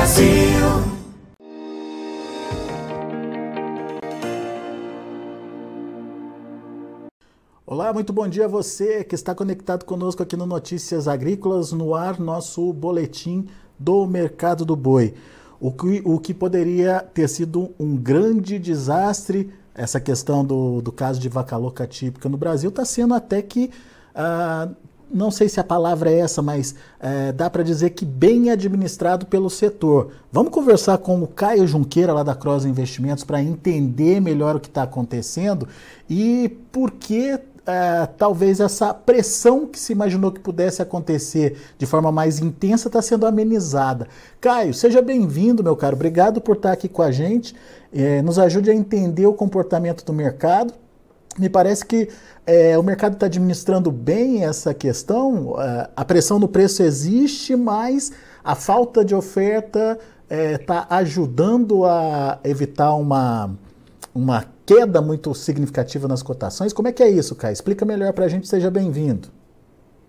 Brasil. Olá, muito bom dia a você que está conectado conosco aqui no Notícias Agrícolas, no ar, nosso boletim do mercado do boi. O que, o que poderia ter sido um grande desastre, essa questão do, do caso de vaca louca típica no Brasil, está sendo até que, ah, não sei se a palavra é essa, mas eh, dá para dizer que bem administrado pelo setor. Vamos conversar com o Caio Junqueira, lá da Cross Investimentos, para entender melhor o que está acontecendo e por que é, talvez essa pressão que se imaginou que pudesse acontecer de forma mais intensa está sendo amenizada. Caio, seja bem-vindo, meu caro. Obrigado por estar aqui com a gente. É, nos ajude a entender o comportamento do mercado. Me parece que é, o mercado está administrando bem essa questão. É, a pressão no preço existe, mas a falta de oferta está é, ajudando a evitar uma, uma queda muito significativa nas cotações. Como é que é isso, Caio? Explica melhor para a gente, seja bem-vindo.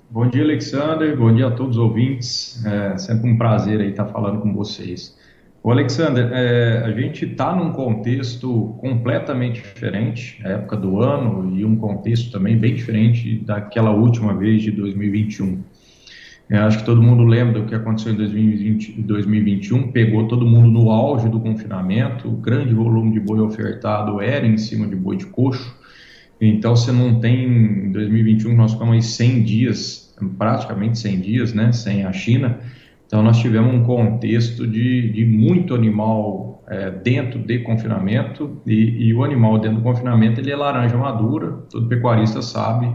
Bom dia, Alexander. Bom dia a todos os ouvintes. É sempre um prazer estar falando com vocês. O Alexander, é, a gente está num contexto completamente diferente, a época do ano, e um contexto também bem diferente daquela última vez de 2021. Eu acho que todo mundo lembra do que aconteceu em 2020, 2021, pegou todo mundo no auge do confinamento, o grande volume de boi ofertado era em cima de boi de coxo, então você não tem, em 2021 nós ficamos aí 100 dias, praticamente 100 dias, né, sem a China, então nós tivemos um contexto de, de muito animal é, dentro de confinamento e, e o animal dentro do confinamento ele é laranja madura, todo pecuarista sabe,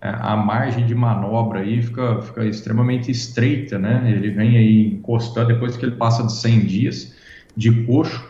é, a margem de manobra aí fica, fica extremamente estreita, né? Ele vem aí encostando, depois que ele passa de 100 dias de coxo,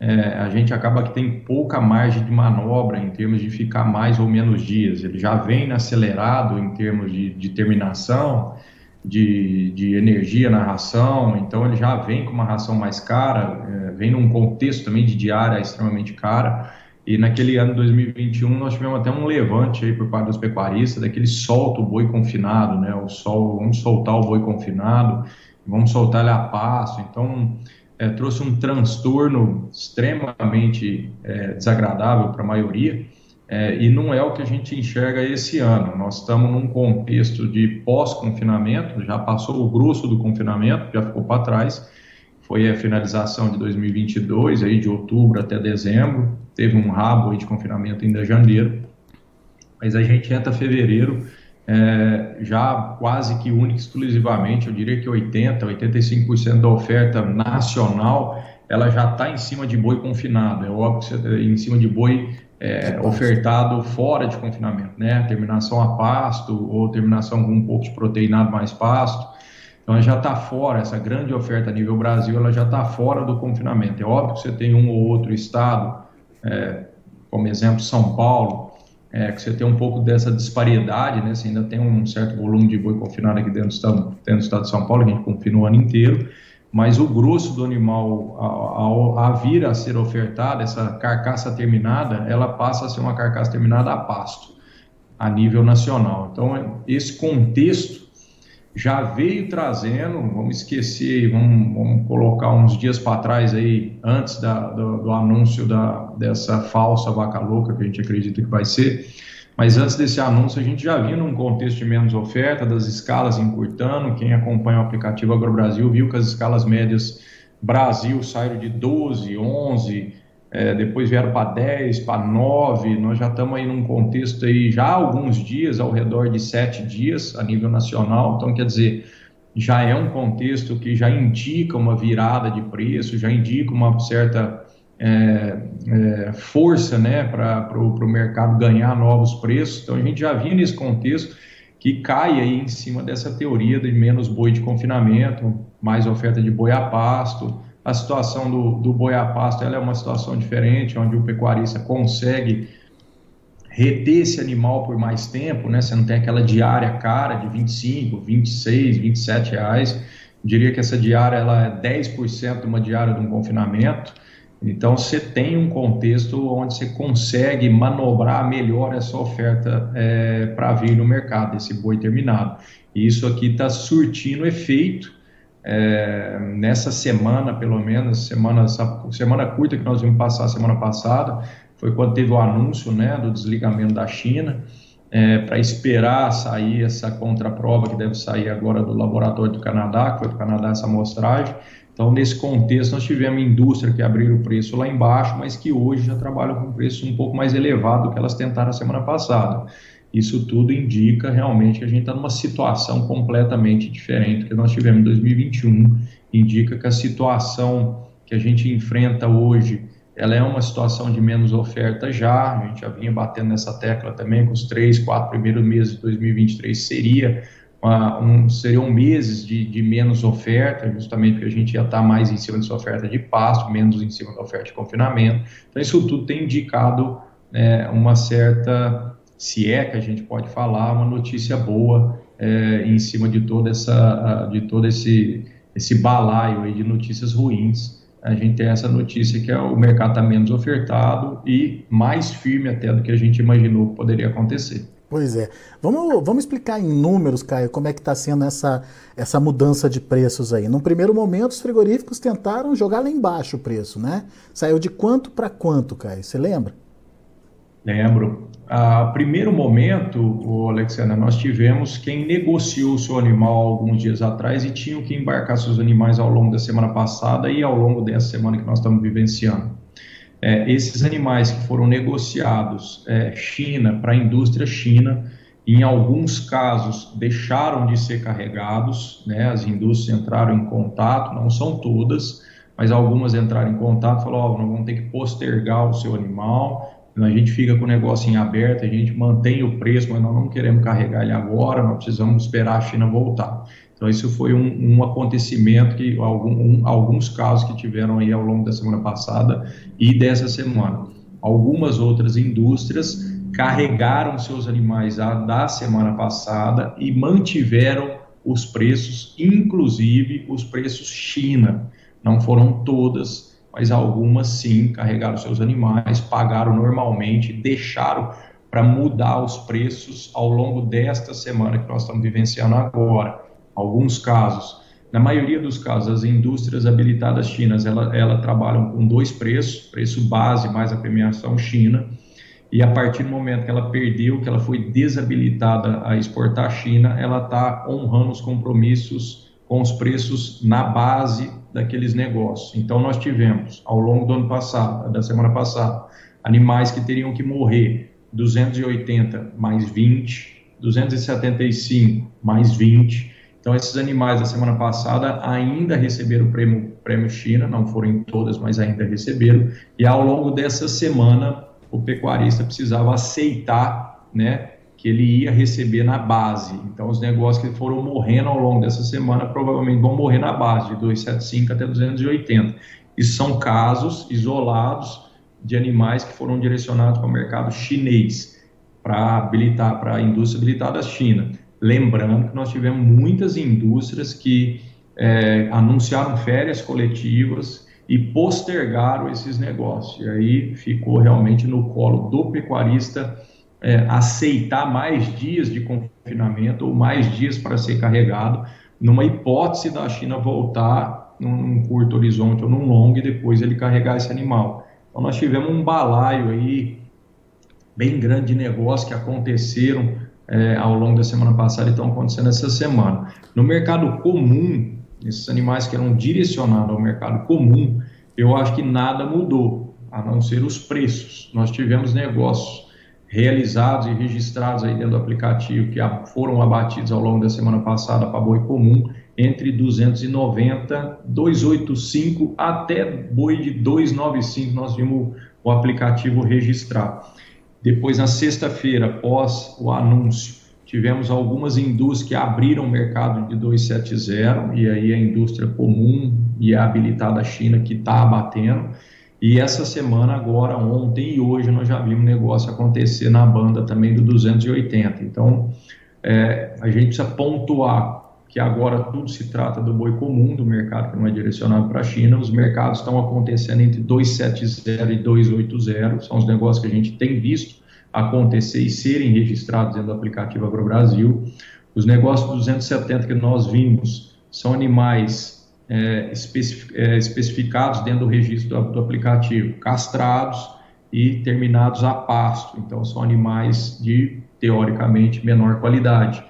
é, a gente acaba que tem pouca margem de manobra em termos de ficar mais ou menos dias. Ele já vem acelerado em termos de, de terminação, de, de, energia na ração, então ele já vem com uma ração mais cara, é, vem num contexto também de diária extremamente cara. E naquele ano 2021 nós tivemos até um levante aí por parte dos pecuaristas, daquele solta o boi confinado, né? O sol, vamos soltar o boi confinado, vamos soltar ele a passo. Então é, trouxe um transtorno extremamente é, desagradável para a maioria. É, e não é o que a gente enxerga esse ano. Nós estamos num contexto de pós-confinamento, já passou o grosso do confinamento, já ficou para trás, foi a finalização de 2022, aí de outubro até dezembro, teve um rabo aí de confinamento ainda janeiro, mas a gente entra fevereiro é, já quase que única exclusivamente, eu diria que 80, 85% da oferta nacional, ela já está em cima de boi confinado, é óbvio que em cima de boi é, ofertado fora de confinamento, né, terminação a pasto ou terminação com um pouco de proteinado mais pasto, então, ela já está fora, essa grande oferta a nível Brasil, ela já está fora do confinamento. É óbvio que você tem um ou outro estado, é, como exemplo São Paulo, é, que você tem um pouco dessa disparidade, né? Você ainda tem um certo volume de boi confinado aqui dentro do estado, dentro do estado de São Paulo, a gente confina o ano inteiro, mas o grosso do animal, ao, a vir a ser ofertada, essa carcaça terminada, ela passa a ser uma carcaça terminada a pasto, a nível nacional. Então, esse contexto já veio trazendo, vamos esquecer, vamos, vamos colocar uns dias para trás aí, antes da, do, do, anúncio da, dessa falsa vaca louca que a gente acredita que vai ser, mas antes desse anúncio a gente já viu num contexto de menos oferta, das escalas encurtando, quem acompanha o aplicativo AgroBrasil viu que as escalas médias Brasil saíram de 12, 11, é, depois vieram para 10, para 9, nós já estamos aí num contexto aí já há alguns dias, ao redor de 7 dias a nível nacional, então quer dizer, já é um contexto que já indica uma virada de preço, já indica uma certa é, é, força né, para o mercado ganhar novos preços, então a gente já vinha nesse contexto que cai aí em cima dessa teoria de menos boi de confinamento, mais oferta de boi a pasto, a situação do, do boi a pasto ela é uma situação diferente, onde o pecuarista consegue reter esse animal por mais tempo, né? Você não tem aquela diária cara de 25, 26, 27 reais. Eu diria que essa diária ela é 10% de uma diária de um confinamento. Então você tem um contexto onde você consegue manobrar melhor essa oferta é, para vir no mercado, esse boi terminado. E isso aqui está surtindo efeito é, nessa semana, pelo menos, semana, semana curta que nós vimos passar semana passada, foi quando teve o anúncio né, do desligamento da China, é, para esperar sair essa contraprova que deve sair agora do laboratório do Canadá, que foi do Canadá essa amostragem. Então, nesse contexto, nós tivemos indústria que abriram o preço lá embaixo, mas que hoje já trabalham com preço um pouco mais elevado do que elas tentaram a semana passada. Isso tudo indica realmente que a gente está numa situação completamente diferente do que nós tivemos em 2021. Indica que a situação que a gente enfrenta hoje, ela é uma situação de menos oferta já. A gente já vinha batendo nessa tecla também, que os três, quatro primeiros meses de 2023 seria uma, um, seriam meses de, de, menos oferta, justamente porque a gente ia estar tá mais em cima dessa oferta de pasto, menos em cima da oferta de confinamento. Então, isso tudo tem indicado é, uma certa se é que a gente pode falar, uma notícia boa é, em cima de toda essa, de todo esse, esse balaio de notícias ruins. A gente tem essa notícia que é o mercado está menos ofertado e mais firme até do que a gente imaginou que poderia acontecer. Pois é. Vamos, vamos explicar em números, Caio, como é que está sendo essa, essa mudança de preços aí. No primeiro momento, os frigoríficos tentaram jogar lá embaixo o preço, né? Saiu de quanto para quanto, Caio? Você lembra? Lembro. A primeiro momento, o Alexandre, nós tivemos quem negociou o seu animal alguns dias atrás e tinham que embarcar seus animais ao longo da semana passada e ao longo dessa semana que nós estamos vivenciando. É, esses animais que foram negociados é, China para a indústria China, em alguns casos deixaram de ser carregados, né, as indústrias entraram em contato, não são todas, mas algumas entraram em contato, falaram, oh, nós vamos ter que postergar o seu animal, a gente fica com o negócio em aberto, a gente mantém o preço, mas nós não queremos carregar ele agora, nós precisamos esperar a China voltar. Então, isso foi um, um acontecimento que algum, um, alguns casos que tiveram aí ao longo da semana passada e dessa semana. Algumas outras indústrias carregaram seus animais a, da semana passada e mantiveram os preços, inclusive os preços China. Não foram todas, mas algumas sim carregaram seus animais, pagaram normalmente, deixaram para mudar os preços ao longo desta semana que nós estamos vivenciando agora. Alguns casos, na maioria dos casos, as indústrias habilitadas chinas, ela, ela trabalham com dois preços, preço base mais a premiação China, e a partir do momento que ela perdeu, que ela foi desabilitada a exportar à China, ela está honrando os compromissos com os preços na base daqueles negócios. Então, nós tivemos, ao longo do ano passado, da semana passada, animais que teriam que morrer 280 mais 20, 275 mais 20. Então, esses animais da semana passada ainda receberam o prêmio, prêmio China, não foram em todas, mas ainda receberam. E ao longo dessa semana, o pecuarista precisava aceitar né, que ele ia receber na base. Então, os negócios que foram morrendo ao longo dessa semana provavelmente vão morrer na base, de 275 até 280. E são casos isolados de animais que foram direcionados para o mercado chinês, para habilitar, para a indústria habilitada China. Lembrando que nós tivemos muitas indústrias que é, anunciaram férias coletivas e postergaram esses negócios. E aí ficou realmente no colo do pecuarista é, aceitar mais dias de confinamento ou mais dias para ser carregado, numa hipótese da China voltar num, num, curto horizonte ou num longo e depois ele carregar esse animal. Então nós tivemos um balaio aí bem grande de negócios que aconteceram é, ao longo da semana passada e estão acontecendo essa semana. No mercado comum, esses animais que eram direcionados ao mercado comum, eu acho que nada mudou, a não ser os preços. Nós tivemos negócios realizados e registrados aí dentro do aplicativo que foram abatidos ao longo da semana passada para boi comum entre 290, 285 até boi de 295 nós vimos o aplicativo registrar. Depois na sexta-feira, após o anúncio, tivemos algumas indústrias que abriram o mercado de 270 e aí a indústria comum e a habilitada China que está abatendo. E essa semana, agora, ontem e hoje, nós já vimos negócio acontecer na banda também do 280. Então, é, a gente precisa pontuar que agora tudo se trata do boi comum, do mercado que não é direcionado para a China. Os mercados estão acontecendo entre 270 e 280, são os negócios que a gente tem visto acontecer e serem registrados dentro do aplicativo AgroBrasil. Os negócios 270 que nós vimos são animais é, é, especificados dentro do registro do, do aplicativo, castrados e terminados a pasto. Então, são animais de, teoricamente, menor qualidade.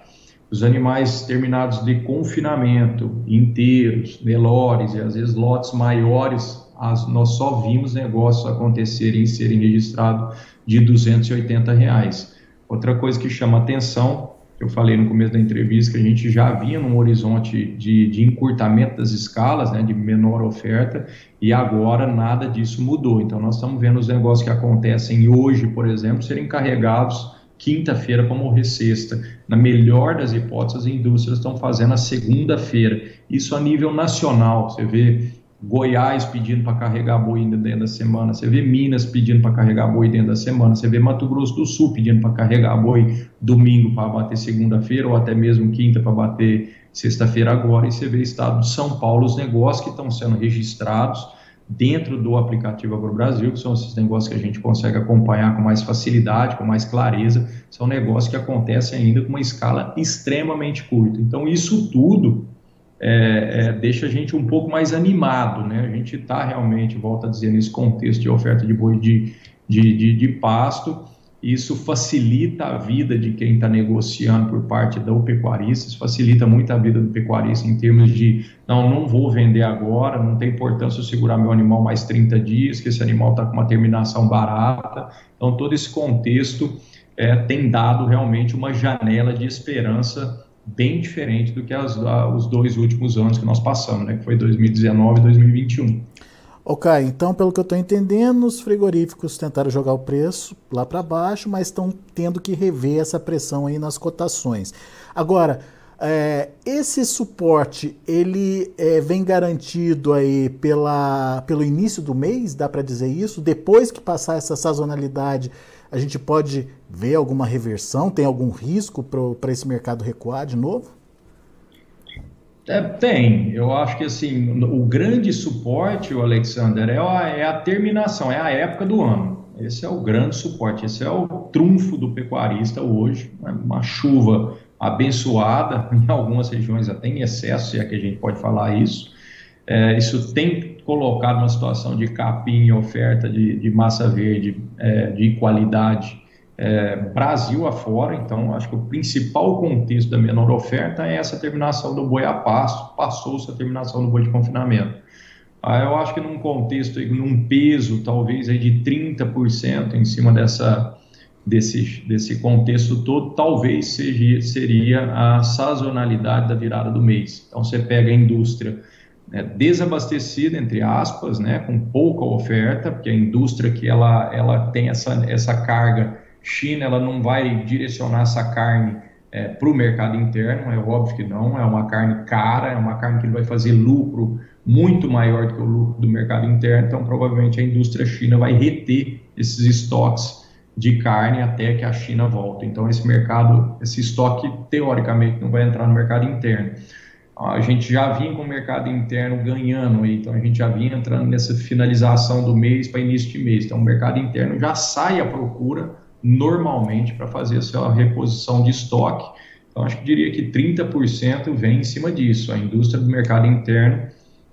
Os animais terminados de confinamento, inteiros, Nelores e às vezes lotes maiores, as, nós só vimos negócios acontecerem e serem registrados de 280 reais. Outra coisa que chama atenção, que eu falei no começo da entrevista, que a gente já vinha num horizonte de, de encurtamento das escalas, né, de menor oferta, e agora nada disso mudou. Então, nós estamos vendo os negócios que acontecem hoje, por exemplo, serem carregados quinta-feira para morrer sexta. Na melhor das hipóteses, as indústrias estão fazendo a segunda-feira. Isso a nível nacional. Você vê Goiás pedindo para carregar boi dentro da semana, você vê Minas pedindo para carregar boi dentro da semana, você vê Mato Grosso do Sul pedindo para carregar boi domingo para bater segunda-feira ou até mesmo quinta para bater sexta-feira agora, e você vê Estado de São Paulo, os negócios que estão sendo registrados dentro do aplicativo Agro Brasil, que são esses negócios que a gente consegue acompanhar com mais facilidade, com mais clareza, são negócios que acontecem ainda com uma escala extremamente curta. Então, isso tudo é, é, deixa a gente um pouco mais animado, né? A gente está realmente, volta a dizer, nesse contexto de oferta de boi de, de, de, de pasto, isso facilita a vida de quem está negociando por parte do pecuarista, isso facilita muito a vida do pecuarista em termos de, não, não vou vender agora, não tem importância eu segurar meu animal mais 30 dias, que esse animal está com uma terminação barata. Então, todo esse contexto é, tem dado realmente uma janela de esperança bem diferente do que as, os dois últimos anos que nós passamos, né, que foi 2019 e 2021. Ok, então pelo que eu estou entendendo, os frigoríficos tentaram jogar o preço lá para baixo, mas estão tendo que rever essa pressão aí nas cotações. Agora, é, esse suporte ele é, vem garantido aí pela, pelo início do mês, dá para dizer isso? Depois que passar essa sazonalidade, a gente pode ver alguma reversão? Tem algum risco para esse mercado recuar de novo? É, tem. Eu acho que assim o grande suporte, o Alexander, é a, é a terminação, é a época do ano. Esse é o grande suporte, esse é o trunfo do pecuarista hoje. Uma chuva abençoada, em algumas regiões até em excesso, se é que a gente pode falar isso. É, isso tem colocado uma situação de capim, oferta de, de massa verde é, de qualidade é, Brasil afora, então acho que o principal contexto da menor oferta é essa terminação do boi a pasto, passou-se a terminação do boi de confinamento. Ah, eu acho que num contexto, num peso talvez aí de 30% em cima dessa, desse, desse contexto todo, talvez seja, seria a sazonalidade da virada do mês. Então você pega a indústria né, desabastecida, entre aspas, né, com pouca oferta, porque a indústria que ela, ela tem essa, essa carga China ela não vai direcionar essa carne é, para o mercado interno, é óbvio que não, é uma carne cara, é uma carne que vai fazer lucro muito maior do que o lucro do mercado interno, então provavelmente a indústria china vai reter esses estoques de carne até que a China volte. Então esse mercado, esse estoque teoricamente não vai entrar no mercado interno. A gente já vinha com o mercado interno ganhando, então a gente já vinha entrando nessa finalização do mês para início de mês. Então o mercado interno já sai à procura normalmente para fazer essa reposição de estoque. Então, acho que diria que 30% vem em cima disso. A indústria do mercado interno,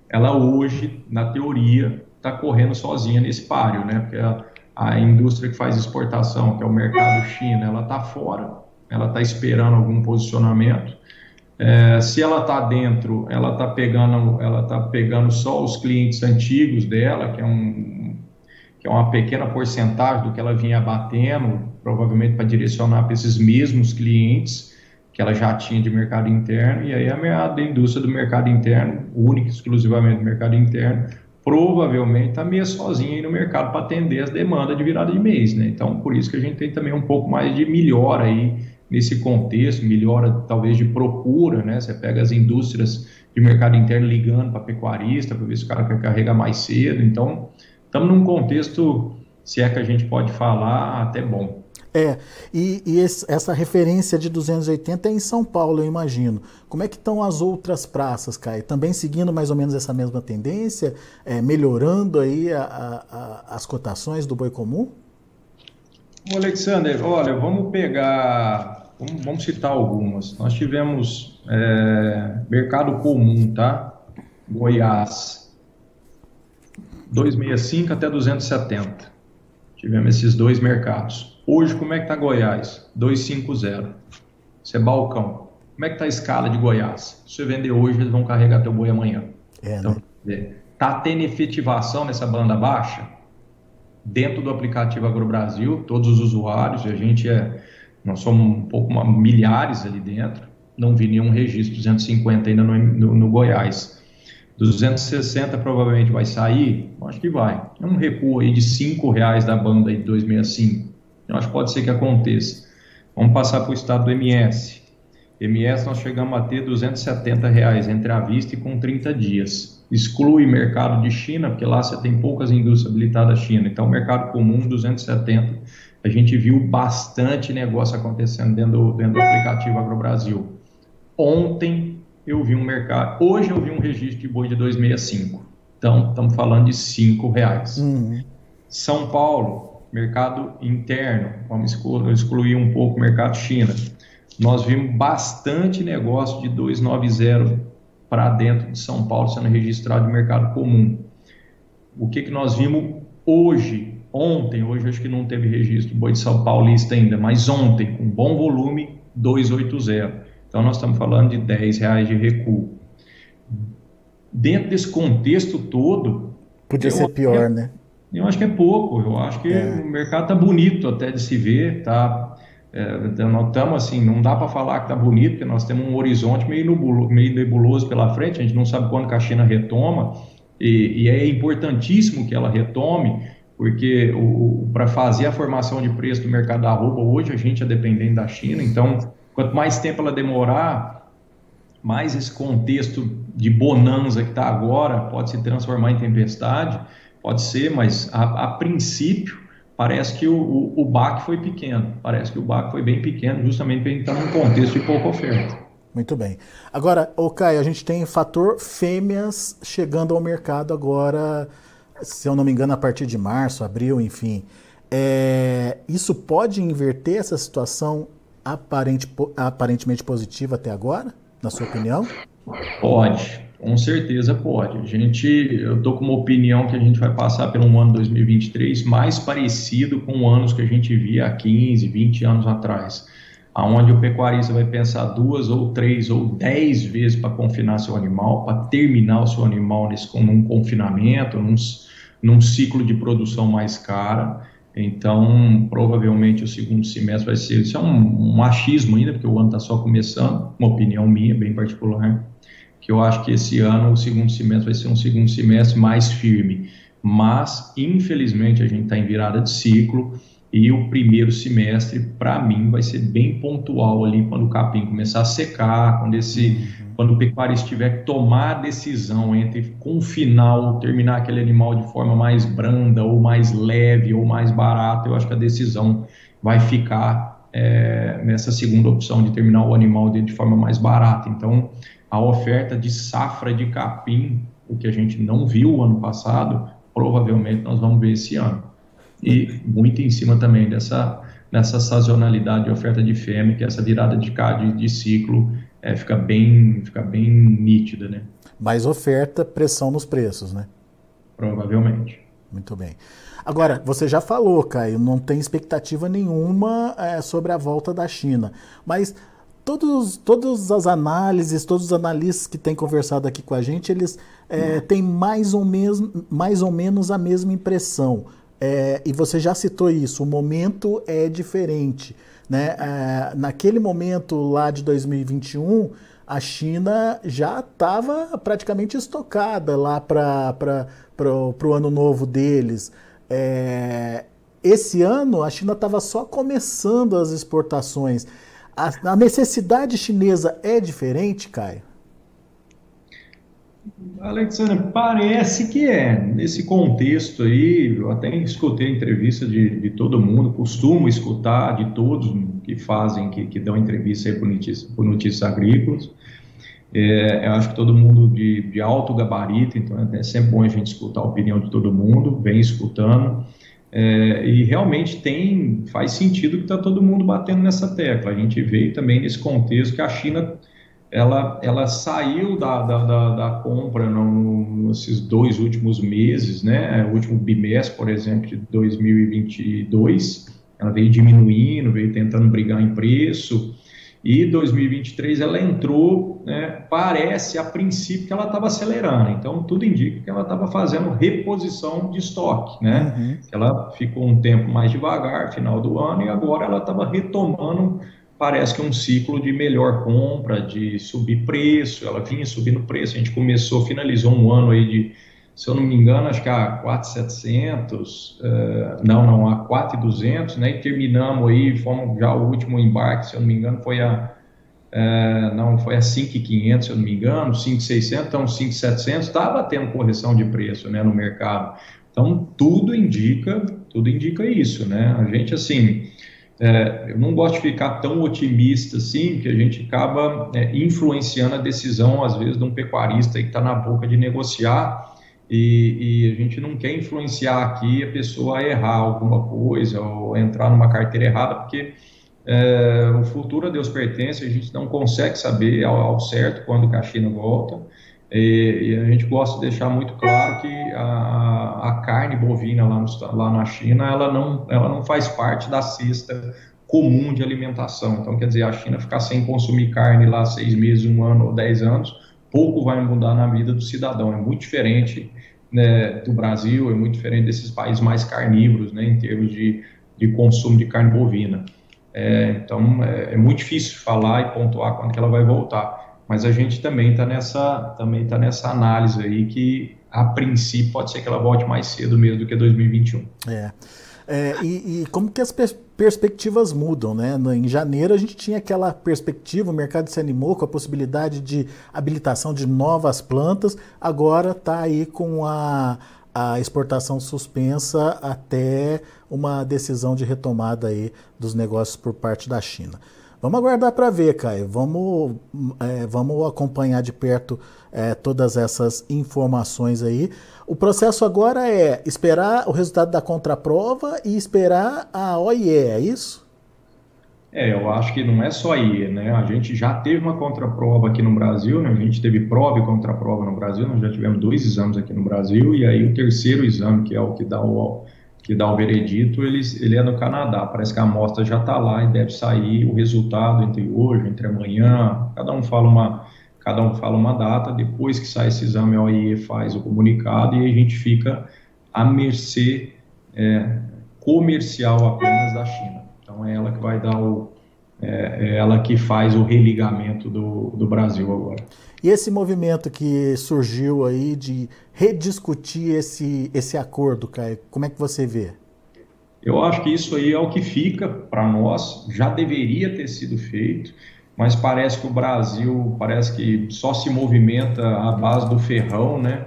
ela hoje, na teoria, está correndo sozinha nesse páreo, né? Porque a, a, indústria que faz exportação, que é o mercado China, ela está fora, ela está esperando algum posicionamento. É, se ela está dentro, ela está pegando, ela tá pegando só os clientes antigos dela, que é um que é uma pequena porcentagem do que ela vinha batendo, provavelmente para direcionar para esses mesmos clientes que ela já tinha de mercado interno, e aí a, a indústria do mercado interno, única exclusivamente do mercado interno, provavelmente está meio sozinha aí no mercado para atender as demandas de virada de mês, né? Então, por isso que a gente tem também um pouco mais de melhora aí nesse contexto, melhora talvez de procura, né? Você pega as indústrias de mercado interno ligando para pecuarista para ver se o cara quer carregar mais cedo, então estamos num contexto, se é que a gente pode falar, até bom. É, e, e esse, essa referência de 280 é em São Paulo, eu imagino. Como é que estão as outras praças, Caio? Também seguindo mais ou menos essa mesma tendência, é, melhorando aí a, a, as cotações do boi comum? Alexander, olha, vamos pegar vamos, vamos citar algumas. Nós tivemos é, mercado comum, tá? Goiás, 265 até 270. Tivemos esses dois mercados. Hoje, como é que está Goiás? 250. Isso é balcão. Como é que está a escala de Goiás? Se você vender hoje, eles vão carregar teu boi amanhã. É, então, né? tá tendo efetivação nessa banda baixa? Dentro do aplicativo AgroBrasil, todos os usuários, a gente é, nós somos um pouco uma, milhares ali dentro, não vi nenhum registro 250 ainda no, no, no Goiás. 260 provavelmente vai sair? Acho que vai. É um recuo aí de 5 reais da banda de 265. Eu acho que pode ser que aconteça. Vamos passar para o estado do MS. MS nós chegamos a ter 270 reais entre a vista e com 30 dias. Exclui mercado de China, porque lá você tem poucas indústrias habilitadas China. Então, mercado comum 270. A gente viu bastante negócio acontecendo dentro do, dentro do aplicativo AgroBrasil. Ontem eu vi um mercado, hoje eu vi um registro de boi de 265. Então, estamos falando de 5 reais. Uhum. São Paulo, mercado interno, vamos excluir um pouco o mercado China. Nós vimos bastante negócio de 290 para dentro de São Paulo sendo registrado no mercado comum. O que, que nós vimos hoje, ontem, hoje acho que não teve registro boi de São Paulista ainda, mas ontem, com bom volume, 280. Então, nós estamos falando de 10 reais de recuo. Dentro desse contexto todo. Podia ser pior, é, né? Eu acho que é pouco. Eu acho que é. o mercado está bonito até de se ver. Tá, é, então, nós estamos assim, não dá para falar que está bonito, porque nós temos um horizonte meio nebuloso, meio nebuloso pela frente. A gente não sabe quando a China retoma. E, e é importantíssimo que ela retome, porque para fazer a formação de preço do mercado da roupa, hoje a gente é dependente da China. Então Quanto mais tempo ela demorar, mais esse contexto de bonança que está agora pode se transformar em tempestade, pode ser, mas a, a princípio parece que o, o, o baque foi pequeno, parece que o baque foi bem pequeno, justamente para estar num contexto de pouca oferta. Muito bem. Agora, o Caio, a gente tem fator fêmeas chegando ao mercado agora, se eu não me engano, a partir de março, abril, enfim. É, isso pode inverter essa situação aparente, aparentemente positiva até agora, na sua opinião? Pode, com certeza pode. A gente, eu estou com uma opinião que a gente vai passar pelo ano 2023 mais parecido com anos que a gente via há 15, 20 anos atrás, aonde o pecuarista vai pensar duas ou três ou dez vezes para confinar seu animal, para terminar o seu animal nesse, num confinamento, num, num ciclo de produção mais cara então, provavelmente o segundo semestre vai ser. Isso é um, um achismo ainda, porque o ano está só começando, uma opinião minha, bem particular, que eu acho que esse ano o segundo semestre vai ser um segundo semestre mais firme. Mas, infelizmente, a gente está em virada de ciclo e o primeiro semestre, para mim, vai ser bem pontual ali quando o capim começar a secar, quando esse. Uhum quando o pecuarista tiver que tomar a decisão entre confinar ou terminar aquele animal de forma mais branda, ou mais leve, ou mais barata, eu acho que a decisão vai ficar é, nessa segunda opção de terminar o animal de, de forma mais barata. Então, a oferta de safra de capim, o que a gente não viu ano passado, provavelmente nós vamos ver esse ano. E muito em cima também dessa, dessa sazonalidade de oferta de fêmea, que é essa virada de, de, de ciclo é, fica, bem, fica bem nítida, né? Mais oferta, pressão nos preços, né? Provavelmente. Muito bem. Agora, você já falou, Caio, não tem expectativa nenhuma é, sobre a volta da China, mas todos, todas as análises, todos os analistas que têm conversado aqui com a gente, eles é, têm mais ou, mesmo, mais ou menos a mesma impressão. É, e você já citou isso, o momento é diferente. Né? É, naquele momento lá de 2021, a China já estava praticamente estocada lá para o ano novo deles. É, esse ano a China estava só começando as exportações. A, a necessidade chinesa é diferente, Caio? Alexandre, parece que é. Nesse contexto aí, eu até escutei entrevista de, de todo mundo, costumo escutar de todos que fazem, que, que dão entrevista aí por notícias, por notícias agrícolas. É, eu acho que todo mundo de, de alto gabarito, então é sempre bom a gente escutar a opinião de todo mundo, vem escutando. É, e realmente tem, faz sentido que está todo mundo batendo nessa tecla. A gente veio também nesse contexto que a China ela, ela saiu da, da, da, da compra no, nesses dois últimos meses, né? O último bimestre, por exemplo, de 2022, ela veio diminuindo, veio tentando brigar em preço. E 2023 ela entrou, né, parece a princípio que ela estava acelerando, então tudo indica que ela estava fazendo reposição de estoque, né? Uhum. Ela ficou um tempo mais devagar, final do ano, e agora ela estava retomando, parece que um ciclo de melhor compra, de subir preço, ela vinha subindo preço, a gente começou, finalizou um ano aí de se eu não me engano, acho que a 4,700, uh, não, não, a 4,200, né, e terminamos aí, fomos já o último embarque, se eu não me engano, foi a, uh, não, foi a 5,500, se eu não me engano, 5,600, então 5,700, estava tendo correção de preço, né, no mercado. Então, tudo indica, tudo indica isso, né, a gente, assim, é, eu não gosto de ficar tão otimista assim, que a gente acaba é, influenciando a decisão, às vezes, de um pecuarista que está na boca de negociar, e, e, a gente não quer influenciar aqui a pessoa a errar alguma coisa ou entrar numa carteira errada, porque é, o futuro a Deus pertence, a gente não consegue saber ao, ao certo quando a China volta. E, e, a gente gosta de deixar muito claro que a, a carne bovina lá, no, lá na China ela não, ela não faz parte da cesta comum de alimentação. Então, quer dizer, a China ficar sem consumir carne lá seis meses, um ano ou dez anos, pouco vai mudar na vida do cidadão. É muito diferente né, do Brasil, é muito diferente desses países mais carnívoros, né, em termos de, de consumo de carne bovina. É, então, é, é, muito difícil falar e pontuar quando que ela vai voltar. Mas a gente também está nessa, também tá nessa análise aí que, a princípio, pode ser que ela volte mais cedo mesmo do que 2021. É. É, e, e, como que as pers perspectivas mudam, né? Em janeiro a gente tinha aquela perspectiva, o mercado se animou com a possibilidade de habilitação de novas plantas, agora está aí com a, a exportação suspensa até uma decisão de retomada aí dos negócios por parte da China. Vamos aguardar para ver, Caio. Vamos, é, vamos acompanhar de perto é, todas essas informações aí. O processo agora é esperar o resultado da contraprova e esperar a OIE, é isso? É, eu acho que não é só aí, né? A gente já teve uma contraprova aqui no Brasil, né? A gente teve prova e contraprova no Brasil, nós já tivemos dois exames aqui no Brasil, e aí o terceiro exame, que é o que dá o, que dá o veredito, ele, ele é no Canadá. Parece que a amostra já está lá e deve sair o resultado entre hoje, entre amanhã. Cada um fala uma, cada um fala uma data. Depois que sai esse exame, a OIE faz o comunicado e a gente fica à mercê é, comercial apenas da China. Então é ela que vai dar o, é, é ela que faz o religamento do, do Brasil agora. E esse movimento que surgiu aí de rediscutir esse, esse acordo, Caio, como é que você vê? Eu acho que isso aí é o que fica para nós, já deveria ter sido feito, mas parece que o Brasil parece que só se movimenta à base do ferrão, né?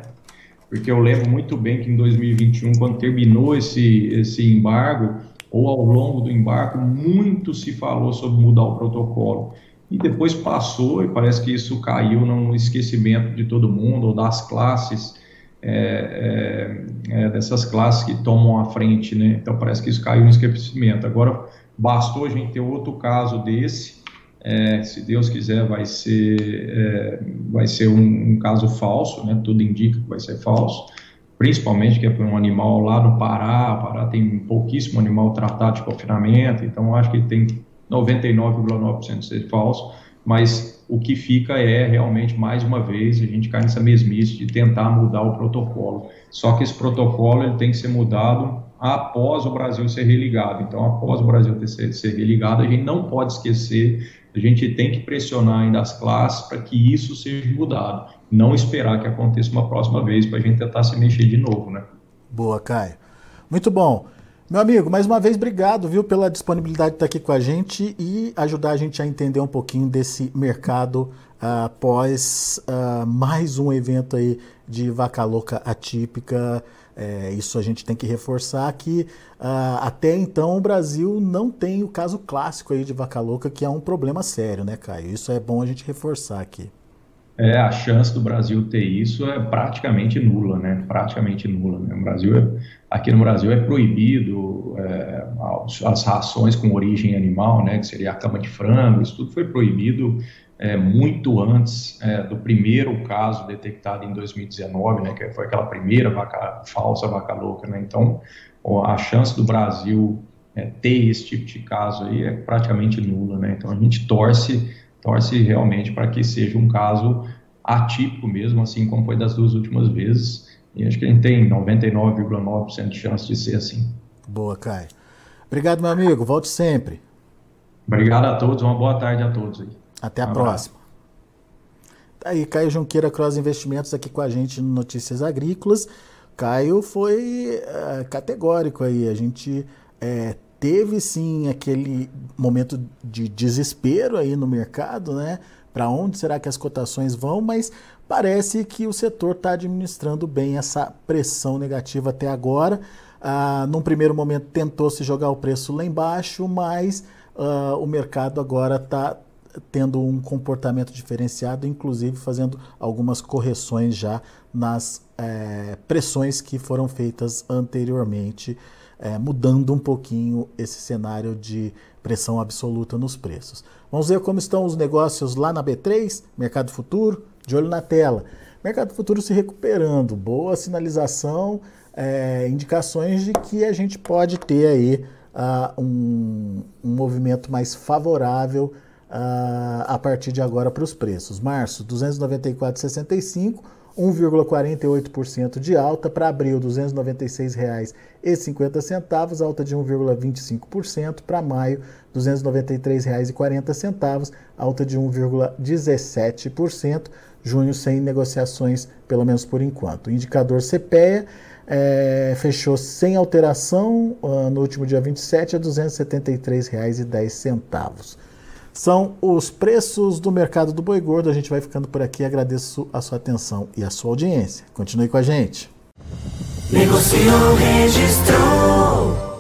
Porque eu lembro muito bem que em 2021, quando terminou esse, esse embargo, ou ao longo do embargo, muito se falou sobre mudar o protocolo e depois passou e parece que isso caiu no esquecimento de todo mundo ou das classes é, é, é, dessas classes que tomam a frente, né? Então parece que isso caiu no esquecimento. Agora bastou a gente ter outro caso desse, é, se Deus quiser vai ser é, vai ser um, um, caso falso, né? Tudo indica que vai ser falso, principalmente que é por um animal lá no Pará. O Pará tem pouquíssimo animal tratado de confinamento, então acho que tem 99,9% ser falso, mas o que fica é realmente, mais uma vez, a gente cai nessa mesmice de tentar mudar o protocolo. Só que esse protocolo ele tem que ser mudado após o Brasil ser religado. Então, após o Brasil ter ser, ser religado, a gente não pode esquecer, a gente tem que pressionar ainda as classes para que isso seja mudado. Não esperar que aconteça uma próxima vez para a gente tentar se mexer de novo, né? Boa, Caio. Muito bom. Meu amigo, mais uma vez, obrigado, viu, pela disponibilidade de estar aqui com a gente e ajudar a gente a entender um pouquinho desse mercado uh, após uh, mais um evento aí de vaca louca atípica. É, isso a gente tem que reforçar que uh, até então o Brasil não tem o caso clássico aí de vaca louca, que é um problema sério, né, Caio? Isso é bom a gente reforçar aqui. é, a chance do Brasil ter isso é praticamente nula, né? Praticamente nula. Né? O Brasil é, aqui no Brasil é proibido é, as rações com origem animal, né? Que seria a cama de frango, isso tudo foi proibido é, muito antes é, do primeiro caso detectado em 2019, né? Que foi aquela primeira vaca falsa vaca louca, né? Então a chance do Brasil é, ter esse tipo de caso aí é praticamente nula, né? Então a gente torce torce realmente para que seja um caso atípico mesmo, assim como foi das duas últimas vezes. E acho que a gente tem 99,9% de chance de ser assim. Boa, Caio. Obrigado, meu amigo. Volte sempre. Obrigado a todos. Uma boa tarde a todos. Aí. Até a um próxima. Tá aí, Caio Junqueira Cross Investimentos aqui com a gente no Notícias Agrícolas. Caio foi uh, categórico aí. A gente é, teve sim aquele momento de desespero aí no mercado, né? Para onde será que as cotações vão? Mas parece que o setor está administrando bem essa pressão negativa até agora. Ah, num primeiro momento tentou se jogar o preço lá embaixo, mas ah, o mercado agora está tendo um comportamento diferenciado, inclusive fazendo algumas correções já nas é, pressões que foram feitas anteriormente é, mudando um pouquinho esse cenário de pressão absoluta nos preços. Vamos ver como estão os negócios lá na B3, mercado futuro, de olho na tela. Mercado futuro se recuperando, boa sinalização, é, indicações de que a gente pode ter aí uh, um, um, movimento mais favorável uh, a partir de agora para os preços. Março, 294,65 1,48% de alta, para abril R$ 296,50, alta de 1,25%, para maio R$ 293,40, alta de 1,17%, junho sem negociações, pelo menos por enquanto. O indicador CPEA é, fechou sem alteração uh, no último dia 27 a R$ 273,10 são os preços do mercado do boi gordo. A gente vai ficando por aqui. Agradeço a sua atenção e a sua audiência. Continue com a gente. Negociou, registrou.